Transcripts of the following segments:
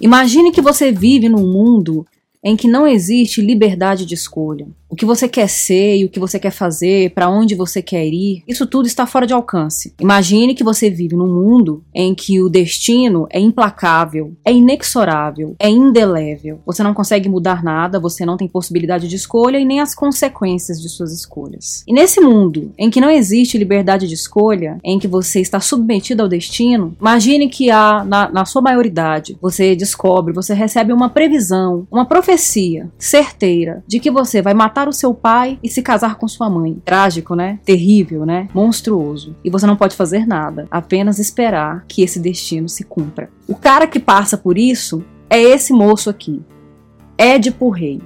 Imagine que você vive num mundo em que não existe liberdade de escolha o que você quer ser e o que você quer fazer, para onde você quer ir, isso tudo está fora de alcance. Imagine que você vive num mundo em que o destino é implacável, é inexorável, é indelével. Você não consegue mudar nada, você não tem possibilidade de escolha e nem as consequências de suas escolhas. E nesse mundo em que não existe liberdade de escolha, em que você está submetido ao destino, imagine que há, na, na sua maioridade, você descobre, você recebe uma previsão, uma profecia certeira de que você vai matar matar o seu pai e se casar com sua mãe. Trágico, né? Terrível, né? Monstruoso. E você não pode fazer nada, apenas esperar que esse destino se cumpra. O cara que passa por isso é esse moço aqui, Édipo Rei.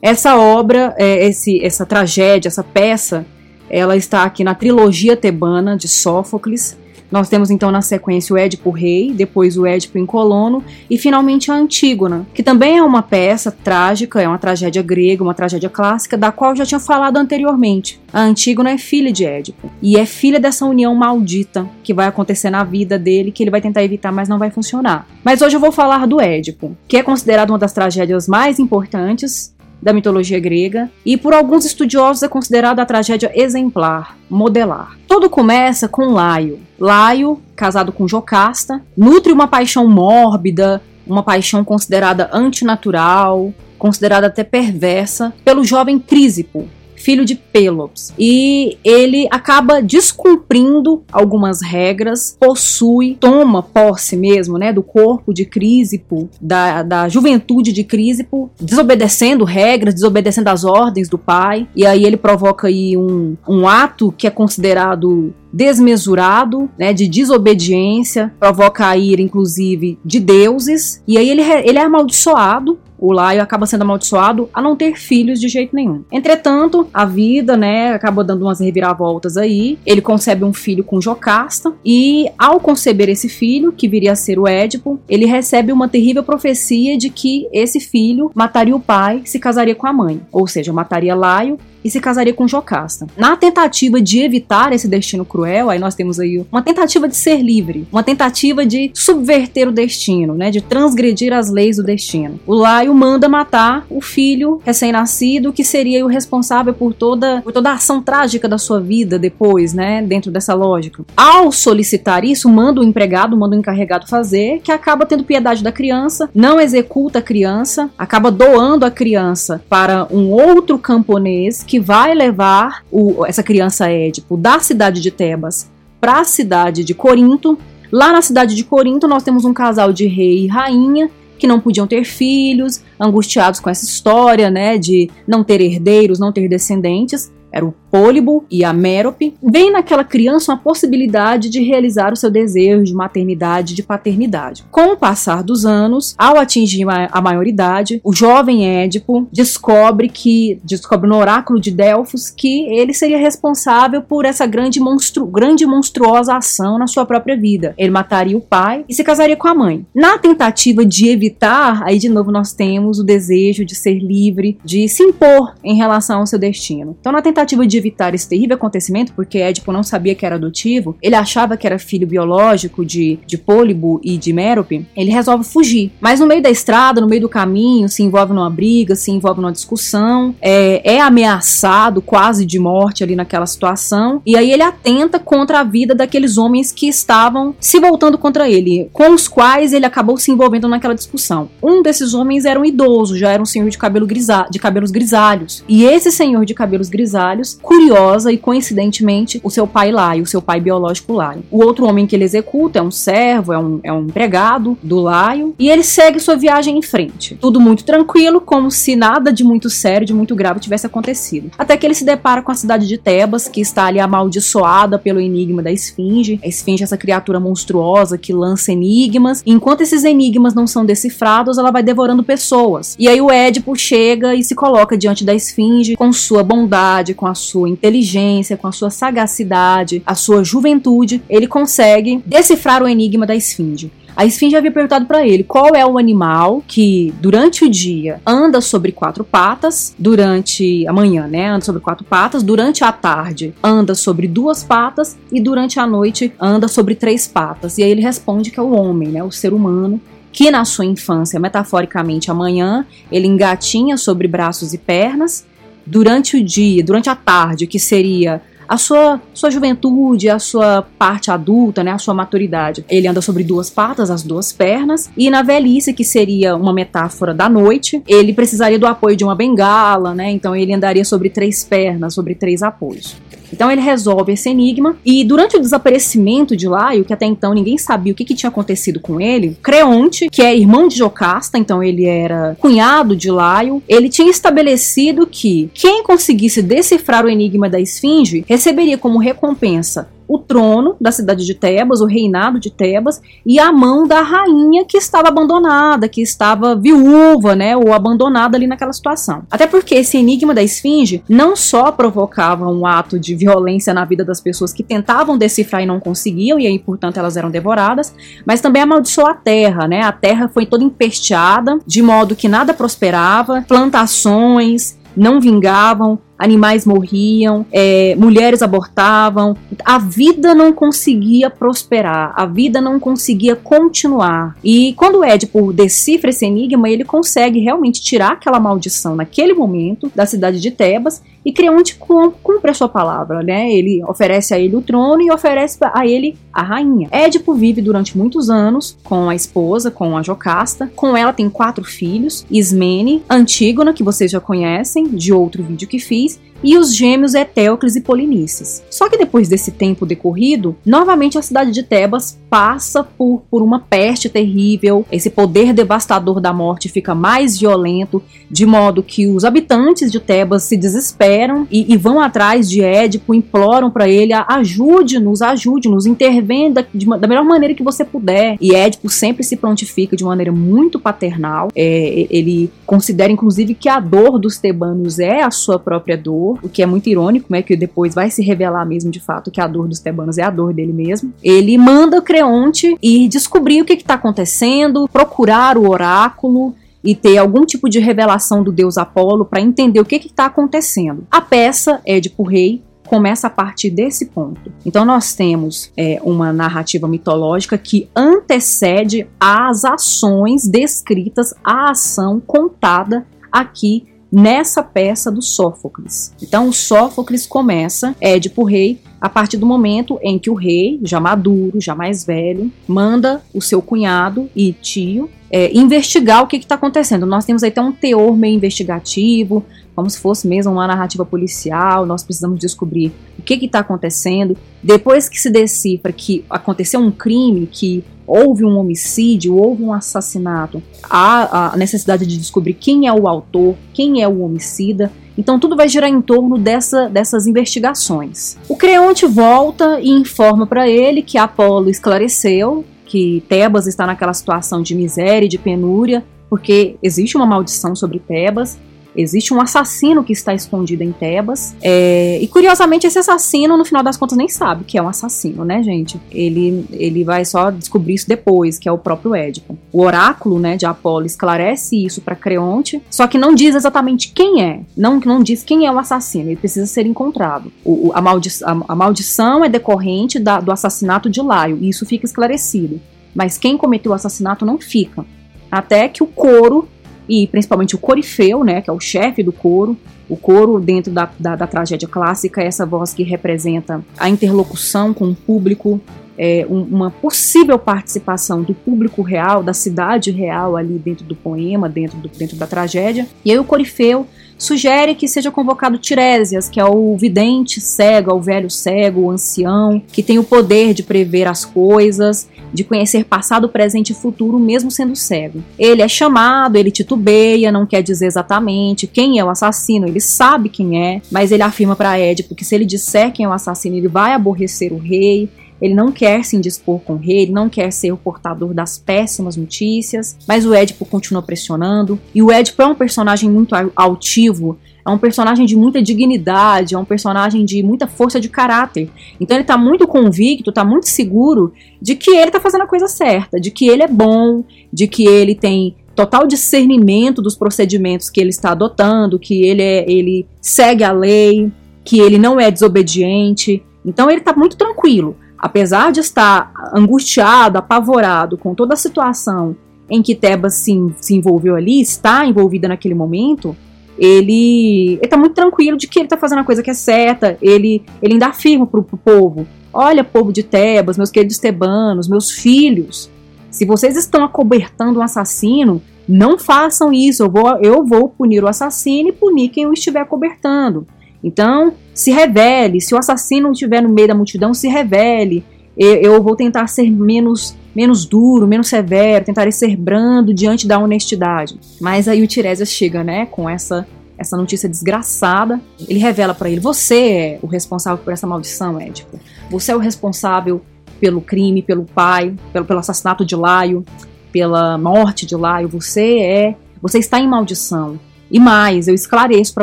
Essa obra, é, esse, essa tragédia, essa peça, ela está aqui na trilogia tebana de Sófocles, nós temos então na sequência o Édipo Rei, depois o Édipo em Colono e finalmente a Antígona, que também é uma peça trágica, é uma tragédia grega, uma tragédia clássica, da qual eu já tinha falado anteriormente. A Antígona é filha de Édipo e é filha dessa união maldita que vai acontecer na vida dele, que ele vai tentar evitar, mas não vai funcionar. Mas hoje eu vou falar do Édipo, que é considerado uma das tragédias mais importantes da mitologia grega e por alguns estudiosos é considerada a tragédia exemplar, modelar. Tudo começa com Laio. Laio, casado com Jocasta, nutre uma paixão mórbida, uma paixão considerada antinatural, considerada até perversa, pelo jovem Crísipo, filho de Pelops. E ele acaba descumprindo algumas regras, possui, toma posse mesmo, né, do corpo de Crísipo, da, da juventude de Crísipo, desobedecendo regras, desobedecendo as ordens do pai. E aí ele provoca aí um, um ato que é considerado desmesurado, né, de desobediência, provoca a ira, inclusive, de deuses, e aí ele, ele é amaldiçoado o Laio acaba sendo amaldiçoado a não ter filhos de jeito nenhum. Entretanto, a vida, né, acaba dando umas reviravoltas aí. Ele concebe um filho com Jocasta e ao conceber esse filho, que viria a ser o Édipo, ele recebe uma terrível profecia de que esse filho mataria o pai, se casaria com a mãe, ou seja, mataria Laio e se casaria com Jocasta. Na tentativa de evitar esse destino cruel, aí nós temos aí uma tentativa de ser livre, uma tentativa de subverter o destino, né, de transgredir as leis do destino. O Laio manda matar o filho recém-nascido, que seria o responsável por toda, por toda a ação trágica da sua vida depois, né, dentro dessa lógica. Ao solicitar isso, manda o empregado, manda o encarregado fazer, que acaba tendo piedade da criança, não executa a criança, acaba doando a criança para um outro camponês que vai levar o, essa criança Édipo da cidade de Tebas para a cidade de Corinto. Lá na cidade de Corinto, nós temos um casal de rei e rainha que não podiam ter filhos, angustiados com essa história, né, de não ter herdeiros, não ter descendentes era o Pólibo e a Mérope, vem naquela criança uma possibilidade de realizar o seu desejo de maternidade, de paternidade. Com o passar dos anos, ao atingir a maioridade, o jovem Édipo descobre que descobre no oráculo de Delfos que ele seria responsável por essa grande, monstru, grande monstruosa ação na sua própria vida. Ele mataria o pai e se casaria com a mãe. Na tentativa de evitar, aí de novo nós temos o desejo de ser livre, de se impor em relação ao seu destino. Então, na tentativa tentativa de evitar esse terrível acontecimento, porque Édipo não sabia que era adotivo, ele achava que era filho biológico de, de Pólibo e de Mérope, ele resolve fugir. Mas no meio da estrada, no meio do caminho, se envolve numa briga, se envolve numa discussão, é, é ameaçado quase de morte ali naquela situação, e aí ele atenta contra a vida daqueles homens que estavam se voltando contra ele, com os quais ele acabou se envolvendo naquela discussão. Um desses homens era um idoso, já era um senhor de, cabelo grisa, de cabelos grisalhos, e esse senhor de cabelos grisalhos curiosa e coincidentemente o seu pai Laio, o seu pai biológico Laio. O outro homem que ele executa é um servo, é um, é um empregado do Laio, e ele segue sua viagem em frente. Tudo muito tranquilo, como se nada de muito sério, de muito grave tivesse acontecido. Até que ele se depara com a cidade de Tebas, que está ali amaldiçoada pelo enigma da Esfinge. A Esfinge é essa criatura monstruosa que lança enigmas. E enquanto esses enigmas não são decifrados, ela vai devorando pessoas. E aí o Édipo chega e se coloca diante da Esfinge com sua bondade, com a sua inteligência, com a sua sagacidade, a sua juventude, ele consegue decifrar o enigma da esfinge. A esfinge havia perguntado para ele qual é o animal que durante o dia anda sobre quatro patas, durante a manhã, né, anda sobre quatro patas, durante a tarde anda sobre duas patas e durante a noite anda sobre três patas. E aí ele responde que é o homem, né, o ser humano que na sua infância, metaforicamente amanhã, ele engatinha sobre braços e pernas, durante o dia, durante a tarde, que seria a sua, sua juventude, a sua parte adulta, né, a sua maturidade. Ele anda sobre duas patas, as duas pernas, e na velhice, que seria uma metáfora da noite, ele precisaria do apoio de uma bengala, né? Então ele andaria sobre três pernas, sobre três apoios. Então ele resolve esse enigma e durante o desaparecimento de Laio, que até então ninguém sabia o que, que tinha acontecido com ele, Creonte, que é irmão de Jocasta, então ele era cunhado de Laio, ele tinha estabelecido que quem conseguisse decifrar o enigma da esfinge receberia como recompensa o trono da cidade de Tebas, o reinado de Tebas, e a mão da rainha que estava abandonada, que estava viúva, né, ou abandonada ali naquela situação. Até porque esse enigma da esfinge não só provocava um ato de violência na vida das pessoas que tentavam decifrar e não conseguiam, e aí, portanto, elas eram devoradas, mas também amaldiçoou a terra, né? A terra foi toda empesteada, de modo que nada prosperava, plantações não vingavam, animais morriam, é, mulheres abortavam, a vida não conseguia prosperar, a vida não conseguia continuar. E quando o Édipo decifra esse enigma, ele consegue realmente tirar aquela maldição naquele momento da cidade de Tebas e Creonte cumpre a sua palavra, né? Ele oferece a ele o trono e oferece a ele a rainha. Édipo vive durante muitos anos com a esposa, com a Jocasta. Com ela tem quatro filhos: Ismene, Antígona, que vocês já conhecem de outro vídeo que fiz, days e os gêmeos Etéocles e Polinices. Só que depois desse tempo decorrido, novamente a cidade de Tebas passa por, por uma peste terrível, esse poder devastador da morte fica mais violento, de modo que os habitantes de Tebas se desesperam e, e vão atrás de Édipo, imploram para ele: ajude-nos, ajude-nos, intervenha da, melhor maneira que você puder. E Édipo sempre se prontifica de maneira muito paternal, é, ele considera inclusive que a dor dos tebanos é a sua própria dor o que é muito irônico, né, que depois vai se revelar mesmo de fato que a dor dos tebanos é a dor dele mesmo. Ele manda Creonte ir descobrir o que está acontecendo, procurar o oráculo, e ter algum tipo de revelação do deus Apolo para entender o que está acontecendo. A peça Édipo Rei começa a partir desse ponto. Então nós temos é, uma narrativa mitológica que antecede as ações descritas, a ação contada aqui nessa peça do Sófocles. Então, o Sófocles começa, Édipo Rei, a partir do momento em que o rei, já maduro, já mais velho, manda o seu cunhado e tio é, investigar o que está acontecendo. Nós temos até um teor meio investigativo, como se fosse mesmo uma narrativa policial. Nós precisamos descobrir o que está acontecendo. Depois que se decifra que aconteceu um crime, que houve um homicídio, houve um assassinato, há a necessidade de descobrir quem é o autor, quem é o homicida. Então tudo vai girar em torno dessa, dessas investigações. O Creonte volta e informa para ele que Apolo esclareceu que Tebas está naquela situação de miséria e de penúria, porque existe uma maldição sobre Tebas Existe um assassino que está escondido em Tebas. É, e curiosamente, esse assassino, no final das contas, nem sabe que é um assassino, né, gente? Ele, ele vai só descobrir isso depois, que é o próprio Édipo. O oráculo né, de Apolo esclarece isso para Creonte, só que não diz exatamente quem é. Não, não diz quem é o assassino, ele precisa ser encontrado. O, a, maldi a, a, maldição é decorrente da, do assassinato de Laio, e isso fica esclarecido. Mas quem cometeu o assassinato não fica. Até que o coro e principalmente o corifeu, né, que é o chefe do coro. O coro, dentro da, da, da tragédia clássica, é essa voz que representa a interlocução com o público, é, um, uma possível participação do público real, da cidade real ali dentro do poema, dentro, do, dentro da tragédia. E aí o Corifeu sugere que seja convocado Tiresias, que é o vidente cego, é o velho cego, o ancião, que tem o poder de prever as coisas, de conhecer passado, presente e futuro, mesmo sendo cego. Ele é chamado, ele titubeia, não quer dizer exatamente quem é o assassino, ele sabe quem é, mas ele afirma para Édipo que se ele disser quem é o assassino, ele vai aborrecer o rei, ele não quer se indispor com o rei, ele não quer ser o portador das péssimas notícias, mas o Édipo continua pressionando. E o Édipo é um personagem muito altivo, é um personagem de muita dignidade, é um personagem de muita força de caráter. Então ele tá muito convicto, tá muito seguro de que ele tá fazendo a coisa certa, de que ele é bom, de que ele tem total discernimento dos procedimentos que ele está adotando, que ele, é, ele segue a lei, que ele não é desobediente. Então ele está muito tranquilo. Apesar de estar angustiado, apavorado com toda a situação em que Tebas se, se envolveu ali, está envolvida naquele momento, ele está muito tranquilo de que ele está fazendo a coisa que é certa. Ele, ele ainda afirma para o povo: Olha, povo de Tebas, meus queridos tebanos, meus filhos, se vocês estão acobertando um assassino, não façam isso. Eu vou, eu vou punir o assassino e punir quem o estiver cobertando. Então, se revele. Se o assassino estiver no meio da multidão, se revele. Eu, eu vou tentar ser menos menos duro, menos severo, tentarei ser brando diante da honestidade. Mas aí o Tiresias chega, né, com essa essa notícia desgraçada. Ele revela para ele: "Você é o responsável por essa maldição, Édipo. Você é o responsável pelo crime, pelo pai, pelo, pelo assassinato de Laio, pela morte de Laio. Você é, você está em maldição. E mais, eu esclareço para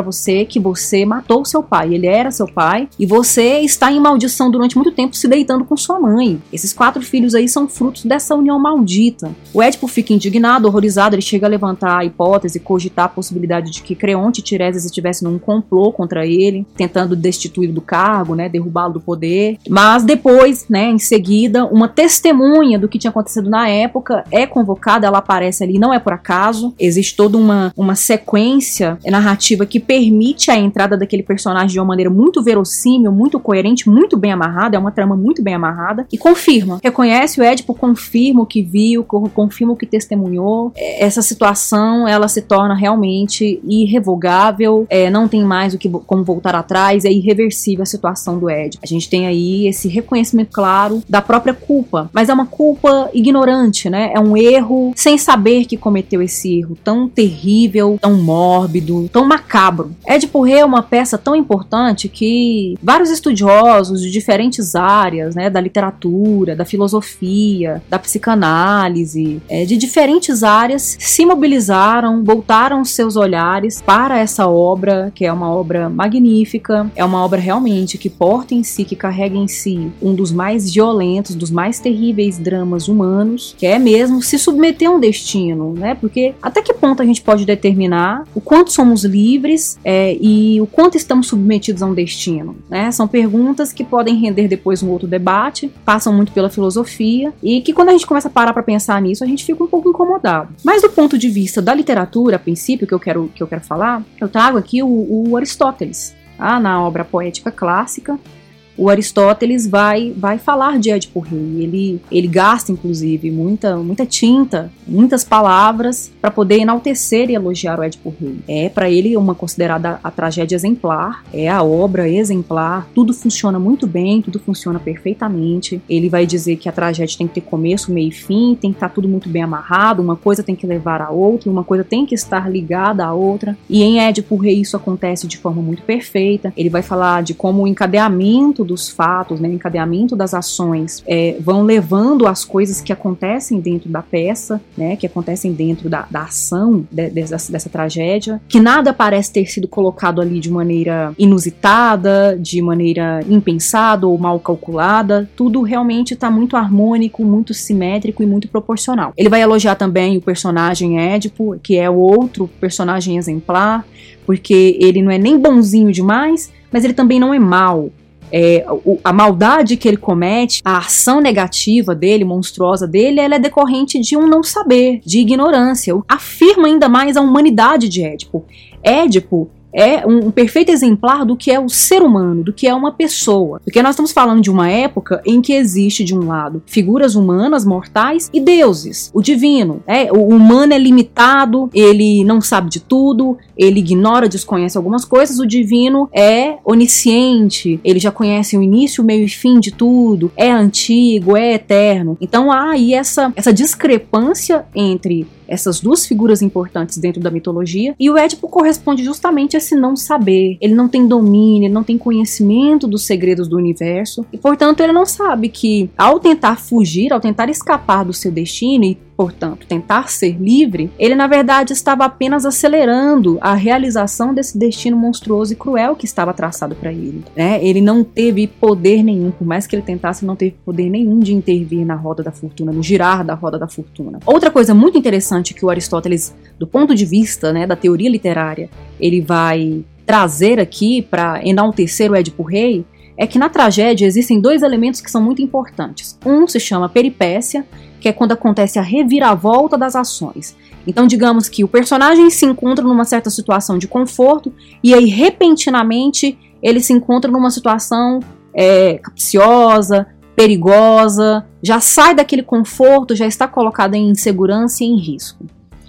você que você matou seu pai. Ele era seu pai e você está em maldição durante muito tempo se deitando com sua mãe. Esses quatro filhos aí são frutos dessa união maldita. O Édipo fica indignado, horrorizado, ele chega a levantar a hipótese, cogitar a possibilidade de que Creonte e Tiresias estivessem num complô contra ele, tentando destituir do cargo, né, derrubá-lo do poder. Mas depois, né, em seguida, uma testemunha do que tinha acontecido na época é convocada, ela aparece ali, não é por acaso, existe toda uma, uma sequência sequência narrativa que permite a entrada daquele personagem de uma maneira muito verossímil, muito coerente, muito bem amarrada, é uma trama muito bem amarrada, e confirma. Reconhece o Édipo, confirma o que viu, confirma o que testemunhou. É, essa situação, ela se torna realmente irrevogável, é, não tem mais o que como voltar atrás, é irreversível a situação do Édipo. A gente tem aí esse reconhecimento claro da própria culpa, mas é uma culpa ignorante, né? É um erro sem saber que cometeu esse erro tão terrível, tão morto mórbido, tão macabro. Édipo Rei é uma peça tão importante que vários estudiosos de diferentes áreas, né, da literatura, da filosofia, da psicanálise, é, de diferentes áreas, se mobilizaram, voltaram seus olhares para essa obra, que é uma obra magnífica, é uma obra realmente que porta em si, que carrega em si um dos mais violentos, dos mais terríveis dramas humanos, que é mesmo se submeter a um destino, né? Porque até que ponto a gente pode determinar o quanto somos livres é, e o quanto estamos submetidos a um destino. Né? São perguntas que podem render depois um outro debate, passam muito pela filosofia e que quando a gente começa a parar para pensar nisso, a gente fica um pouco incomodado. Mas do ponto de vista da literatura, a princípio, que eu quero, que eu quero falar, eu trago aqui o, o Aristóteles. Ah, na obra poética clássica, o Aristóteles vai, vai falar de Édipo Rei. Ele, ele gasta, inclusive, muita, muita tinta, muitas palavras para poder enaltecer e elogiar o Édipo Rei. É, para ele, uma considerada a tragédia exemplar, é a obra exemplar, tudo funciona muito bem, tudo funciona perfeitamente. Ele vai dizer que a tragédia tem que ter começo, meio e fim, tem que estar tá tudo muito bem amarrado, uma coisa tem que levar a outra, uma coisa tem que estar ligada à outra. E em Édipo Rei isso acontece de forma muito perfeita. Ele vai falar de como o encadeamento dos fatos, né, o encadeamento das ações é, vão levando as coisas que acontecem dentro da peça, né, que acontecem dentro da, da ação de, dessa, dessa tragédia, que nada parece ter sido colocado ali de maneira inusitada, de maneira impensada ou mal calculada, tudo realmente está muito harmônico, muito simétrico e muito proporcional. Ele vai elogiar também o personagem Édipo, que é o outro personagem exemplar, porque ele não é nem bonzinho demais, mas ele também não é mal é, a maldade que ele comete, a ação negativa dele, monstruosa dele, ela é decorrente de um não saber, de ignorância. Afirma ainda mais a humanidade de Édipo. Édipo é um, perfeito exemplar do que é o ser humano, do que é uma pessoa. Porque nós estamos falando de uma época em que existe, de um lado, figuras humanas, mortais, e deuses, o divino. É, o humano é limitado, ele não sabe de tudo, ele ignora, desconhece algumas coisas, o divino é onisciente, ele já conhece o início, o meio e fim de tudo, é antigo, é eterno. Então há aí essa, essa discrepância entre essas duas figuras importantes dentro da mitologia, e o Édipo corresponde justamente a esse não saber. Ele não tem domínio, ele não tem conhecimento dos segredos do universo, e portanto ele não sabe que ao tentar fugir, ao tentar escapar do seu destino e portanto, tentar ser livre, ele na verdade estava apenas acelerando a realização desse destino monstruoso e cruel que estava traçado para ele. Né? Ele não teve poder nenhum, por mais que ele tentasse, não teve poder nenhum de intervir na roda da fortuna, no girar da roda da fortuna. Outra coisa muito interessante que o Aristóteles, do ponto de vista né, da teoria literária, ele vai trazer aqui para enaltecer o Édipo Rei é que na tragédia existem dois elementos que são muito importantes. Um se chama peripécia, que é quando acontece a reviravolta das ações. Então, digamos que o personagem se encontra numa certa situação de conforto e aí repentinamente ele se encontra numa situação é, capciosa, perigosa, já sai daquele conforto, já está colocado em insegurança e em risco.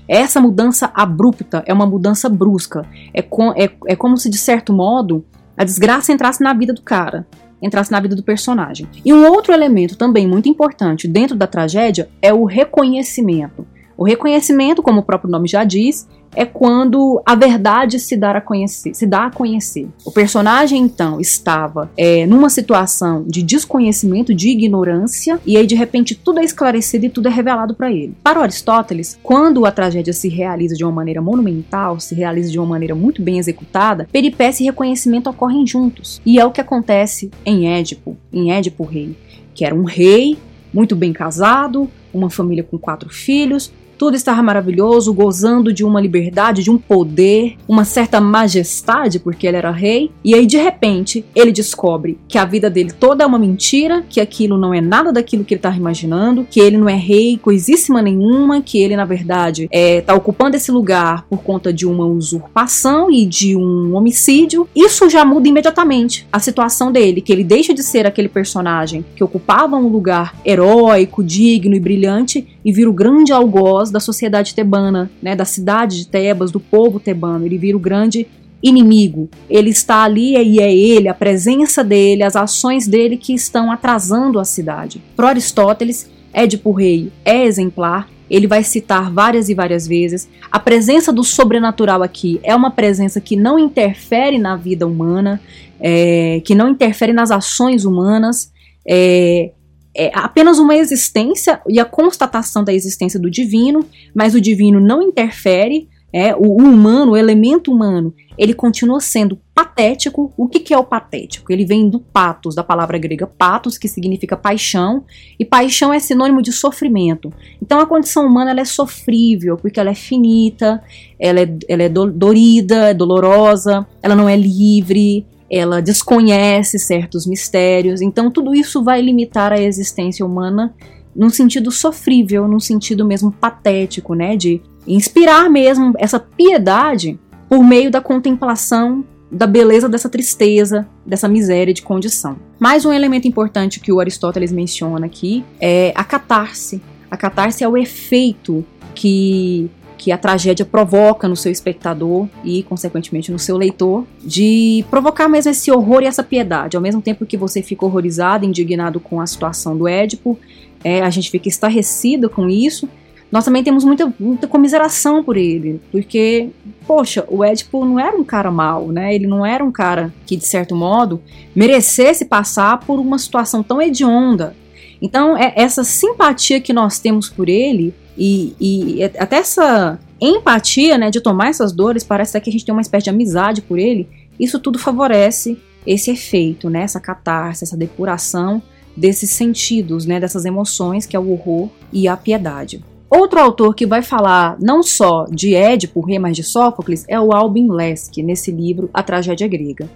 Essa mudança abrupta é uma mudança brusca. É, com, é, é como se, de certo modo, a desgraça entrasse na vida do cara, entrasse na vida do personagem. E um outro elemento também muito importante dentro da tragédia é o reconhecimento. O reconhecimento, como o próprio nome já diz, é quando a verdade se dá a conhecer, se dá a conhecer. O personagem então estava é, numa situação de desconhecimento, de ignorância, e aí de repente tudo é esclarecido e tudo é revelado para ele. Para Aristóteles, quando a tragédia se realiza de uma maneira monumental, se realiza de uma maneira muito bem executada, peripécia e reconhecimento ocorrem juntos. E é o que acontece em Édipo, em Édipo Rei, que era um rei muito bem casado, uma família com quatro filhos, tudo estava maravilhoso, gozando de uma liberdade, de um poder, uma certa majestade, porque ele era rei. E aí, de repente, ele descobre que a vida dele toda é uma mentira, que aquilo não é nada daquilo que ele estava imaginando, que ele não é rei coisíssima nenhuma, que ele, na verdade, está é, tá ocupando esse lugar por conta de uma usurpação e de um homicídio. Isso já muda imediatamente a situação dele, que ele deixa de ser aquele personagem que ocupava um lugar heróico, digno e brilhante e vira o grande algoz da sociedade tebana, né, da cidade de Tebas, do povo tebano. Ele vira o grande inimigo. Ele está ali e é ele, a presença dele, as ações dele que estão atrasando a cidade. Para Aristóteles, Édipo Rei é exemplar. Ele vai citar várias e várias vezes. A presença do sobrenatural aqui é uma presença que não interfere na vida humana, é, que não interfere nas ações humanas. É, é apenas uma existência e a constatação da existência do divino, mas o divino não interfere, é, o, o humano, o elemento humano, ele continua sendo patético. O que, que é o patético? Ele vem do patos, da palavra grega patos, que significa paixão, e paixão é sinônimo de sofrimento. Então a condição humana ela é sofrível, porque ela é finita, ela é, ela é dorida, é dolorosa, ela não é livre, ela desconhece certos mistérios, então tudo isso vai limitar a existência humana num sentido sofrível, num sentido mesmo patético, né, de inspirar mesmo essa piedade por meio da contemplação da beleza dessa tristeza, dessa miséria de condição. Mais um elemento importante que o Aristóteles menciona aqui é a catarse. A catarse é o efeito que que a tragédia provoca no seu espectador e, consequentemente, no seu leitor, de provocar mesmo esse horror e essa piedade. Ao mesmo tempo que você fica horrorizado, indignado com a situação do Édipo, é, a gente fica estarrecido com isso. Nós também temos muita, muita comiseração por ele, porque, poxa, o Édipo não era um cara mau, né? Ele não era um cara que, de certo modo, merecesse passar por uma situação tão hedionda. Então, é essa simpatia que nós temos por ele e, e até essa empatia, né, de tomar essas dores, parece que a gente tem uma espécie de amizade por ele. Isso tudo favorece esse efeito, né, essa catarse, essa depuração desses sentidos, né, dessas emoções que é o horror e a piedade. Outro autor que vai falar não só de Édipo, rei, mas de Sófocles, é o Albin Lesk, nesse livro A Tragédia Grega.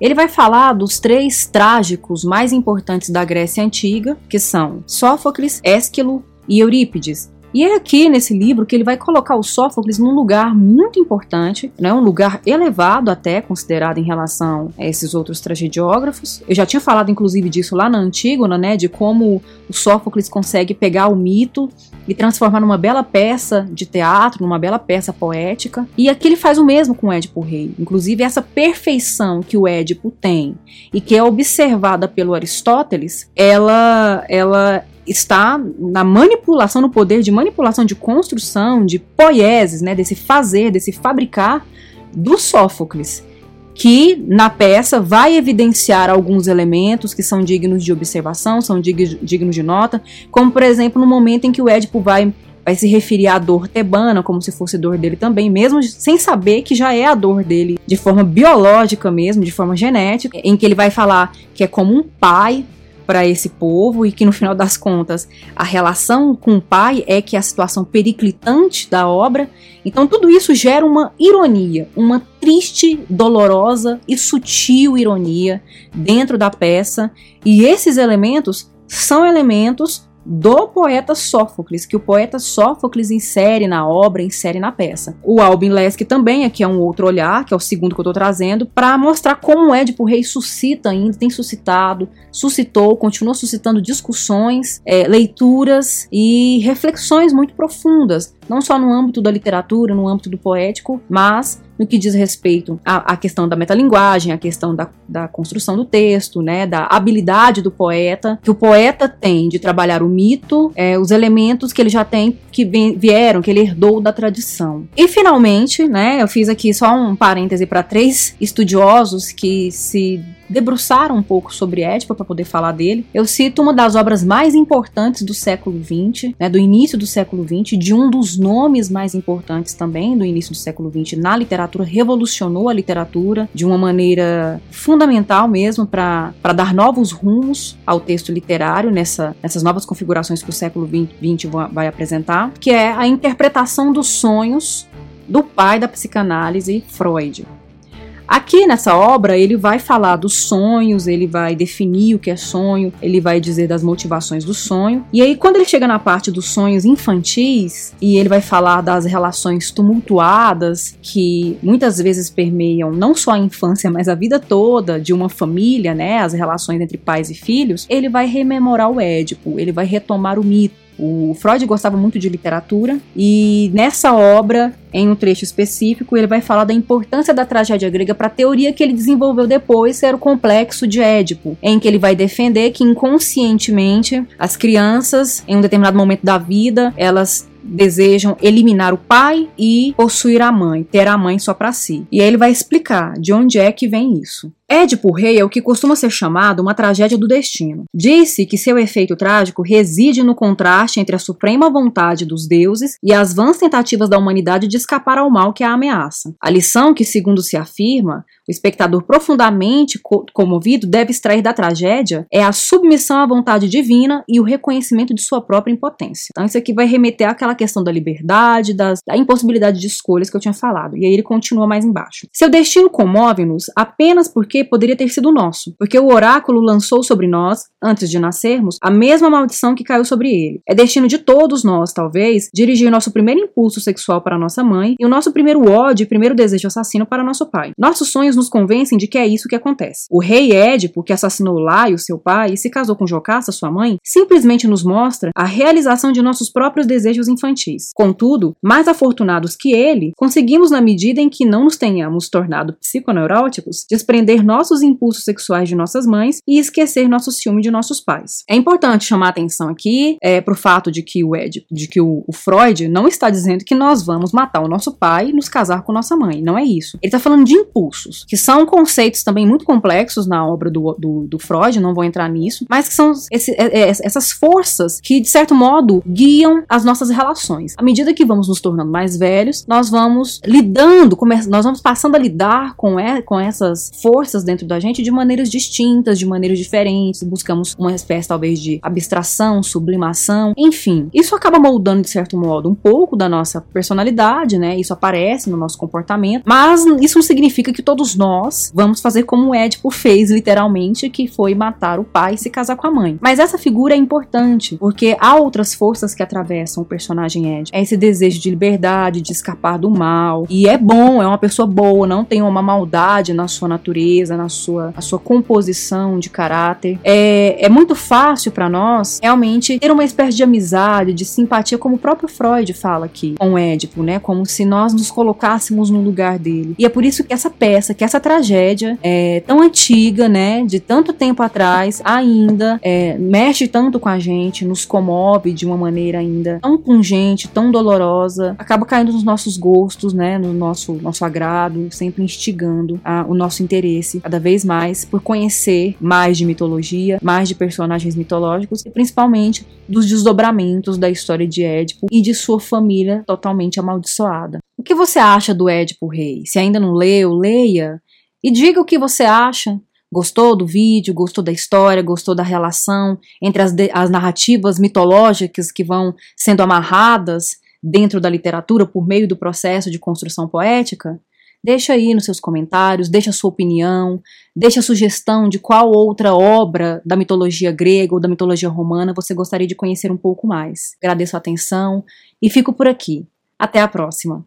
Ele vai falar dos três trágicos mais importantes da Grécia Antiga, que são Sófocles, Ésquilo e Eurípides, e é aqui nesse livro que ele vai colocar o Sófocles num lugar muito importante, né, um lugar elevado até, considerado em relação a esses outros tragediógrafos. Eu já tinha falado inclusive disso lá na Antígona, né, de como o Sófocles consegue pegar o mito e transformar numa bela peça de teatro, numa bela peça poética. E aqui ele faz o mesmo com o Édipo Rei. Inclusive essa perfeição que o Édipo tem e que é observada pelo Aristóteles, ela ela está na manipulação, no poder de manipulação, de construção, de poieses, né, desse fazer, desse fabricar do Sófocles, que na peça vai evidenciar alguns elementos que são dignos de observação, são dignos de nota, como por exemplo no momento em que o Édipo vai vai se referir à dor tebana como se fosse dor dele também, mesmo sem saber que já é a dor dele de forma biológica mesmo, de forma genética, em que ele vai falar que é como um pai para esse povo e que no final das contas a relação com o pai é que é a situação periclitante da obra. Então tudo isso gera uma ironia, uma triste, dolorosa e sutil ironia dentro da peça, e esses elementos são elementos do poeta Sófocles, que o poeta Sófocles insere na obra, insere na peça. O Albin Lesk também, aqui é um outro olhar, que é o segundo que eu estou trazendo, para mostrar como Édipo Rei suscita ainda, tem suscitado, suscitou, continua suscitando discussões, é, leituras e reflexões muito profundas, não só no âmbito da literatura, no âmbito do poético, mas no que diz respeito à, à questão da metalinguagem, à questão da, da, construção do texto, né, da habilidade do poeta, que o poeta tem de trabalhar o mito, é, os elementos que ele já tem, que vieram, que ele herdou da tradição. E finalmente, né, eu fiz aqui só um parêntese para três estudiosos que se debruçaram um pouco sobre Édipo para poder falar dele. Eu cito uma das obras mais importantes do século XX, né, do início do século XX, de um dos nomes mais importantes também do início do século XX na literatura, revolucionou a literatura de uma maneira fundamental mesmo para dar novos rumos ao texto literário nessa, nessas novas configurações que o século XX vai apresentar, que é a interpretação dos sonhos do pai da psicanálise, Freud. Aqui nessa obra, ele vai falar dos sonhos, ele vai definir o que é sonho, ele vai dizer das motivações do sonho. E aí, quando ele chega na parte dos sonhos infantis, e ele vai falar das relações tumultuadas que muitas vezes permeiam não só a infância, mas a vida toda de uma família, né? As relações entre pais e filhos, ele vai rememorar o Édipo, ele vai retomar o mito o Freud gostava muito de literatura e nessa obra, em um trecho específico, ele vai falar da importância da tragédia grega para a teoria que ele desenvolveu depois, que era o complexo de Édipo, em que ele vai defender que inconscientemente as crianças, em um determinado momento da vida, elas desejam eliminar o pai e possuir a mãe, ter a mãe só para si. E aí ele vai explicar de onde é que vem isso. Édipo Rei é o que costuma ser chamado uma tragédia do destino. Disse que seu efeito trágico reside no contraste entre a suprema vontade dos deuses e as vãs tentativas da humanidade de escapar ao mal que a ameaça. A lição que, segundo se afirma, o espectador profundamente co comovido deve extrair da tragédia é a submissão à vontade divina e o reconhecimento de sua própria impotência. Então, isso aqui vai remeter àquela questão da liberdade, das, da impossibilidade de escolhas que eu tinha falado. E aí ele continua mais embaixo. Seu destino comove-nos apenas porque poderia ter sido nosso, porque o oráculo lançou sobre nós, antes de nascermos, a mesma maldição que caiu sobre ele. É destino de todos nós, talvez, dirigir nosso primeiro impulso sexual para nossa mãe e o nosso primeiro ódio e primeiro desejo assassino para nosso pai. Nossos sonhos nos convencem de que é isso que acontece. O rei Édipo, que assassinou Laio, seu pai, e se casou com Jocasta, sua mãe, simplesmente nos mostra a realização de nossos próprios desejos infantis. Contudo, mais afortunados que ele, conseguimos, na medida em que não nos tenhamos tornado psiconeuróticos, desprender nossos impulsos sexuais de nossas mães e esquecer nosso ciúme de nossos pais. É importante chamar atenção aqui é, para o fato de que o Ed, de que o, o, Freud não está dizendo que nós vamos matar o nosso pai e nos casar com nossa mãe. Não é isso. Ele está falando de impulsos, que são conceitos também muito complexos na obra do, do, do Freud, não vou entrar nisso, mas que são esse, é, é, essas forças que, de certo modo, guiam as nossas relações. À medida que vamos nos tornando mais velhos, nós vamos lidando, nós vamos passando a lidar com, é, com essas forças dentro da gente de maneiras distintas, de maneiras diferentes, buscamos uma espécie talvez de abstração, sublimação, enfim. Isso acaba moldando de certo modo um pouco da nossa personalidade, né? Isso aparece no nosso comportamento, mas isso não significa que todos nós vamos fazer como o Édipo fez literalmente, que foi matar o pai e se casar com a mãe. Mas essa figura é importante, porque há outras forças que atravessam o personagem Édipo. É esse desejo de liberdade, de escapar do mal, e é bom, é uma pessoa boa, não tem uma maldade na sua natureza na sua, a sua composição de caráter. É, é muito fácil para nós realmente ter uma espécie de amizade, de simpatia, como o próprio Freud fala aqui com Édipo, né? Como se nós nos colocássemos no lugar dele. E é por isso que essa peça, que essa tragédia é tão antiga, né? De tanto tempo atrás, ainda é, mexe tanto com a gente, nos comove de uma maneira ainda tão pungente, tão dolorosa, acaba caindo nos nossos gostos, né? No nosso, nosso agrado, sempre instigando a, o nosso interesse cada vez mais por conhecer mais de mitologia, mais de personagens mitológicos e principalmente dos desdobramentos da história de Édipo e de sua família totalmente amaldiçoada. O que você acha do Édipo Rei? Se ainda não leu, leia e diga o que você acha. Gostou do vídeo, gostou da história, gostou da relação entre as, as narrativas mitológicas que vão sendo amarradas dentro da literatura por meio do processo de construção poética? Deixa aí nos seus comentários, deixa a sua opinião, deixa a sugestão de qual outra obra da mitologia grega ou da mitologia romana você gostaria de conhecer um pouco mais. Agradeço a atenção e fico por aqui. Até a próxima!